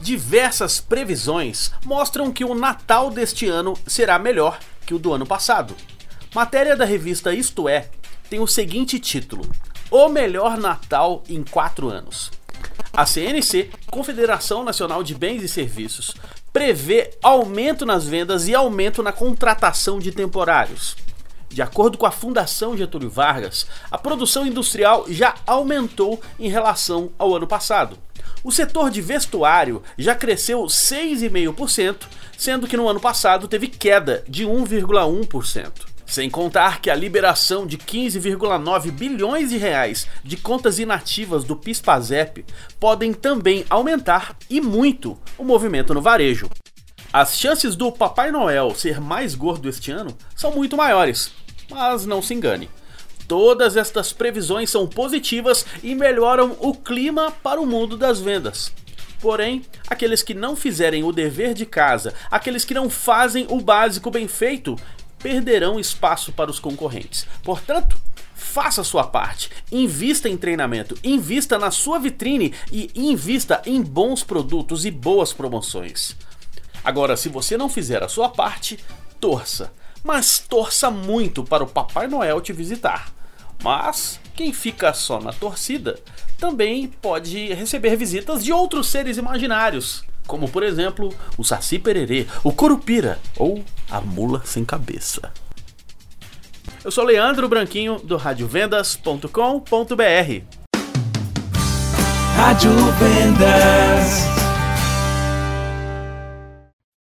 Diversas previsões mostram que o Natal deste ano será melhor que o do ano passado. Matéria da revista Isto É tem o seguinte título: O melhor Natal em quatro anos. A CNC, Confederação Nacional de Bens e Serviços, prevê aumento nas vendas e aumento na contratação de temporários. De acordo com a Fundação Getúlio Vargas, a produção industrial já aumentou em relação ao ano passado. O setor de vestuário já cresceu 6,5%, sendo que no ano passado teve queda de 1,1%. Sem contar que a liberação de 15,9 bilhões de reais de contas inativas do PIS/PASEP podem também aumentar e muito o movimento no varejo. As chances do Papai Noel ser mais gordo este ano são muito maiores, mas não se engane. Todas estas previsões são positivas e melhoram o clima para o mundo das vendas. Porém, aqueles que não fizerem o dever de casa, aqueles que não fazem o básico bem feito, perderão espaço para os concorrentes. Portanto, faça a sua parte, invista em treinamento, invista na sua vitrine e invista em bons produtos e boas promoções. Agora, se você não fizer a sua parte, torça, mas torça muito para o Papai Noel te visitar. Mas quem fica só na torcida também pode receber visitas de outros seres imaginários como por exemplo o Saci Pererê, o Curupira ou a Mula Sem Cabeça. Eu sou Leandro Branquinho do radiovendas.com.br. Rádio Vendas.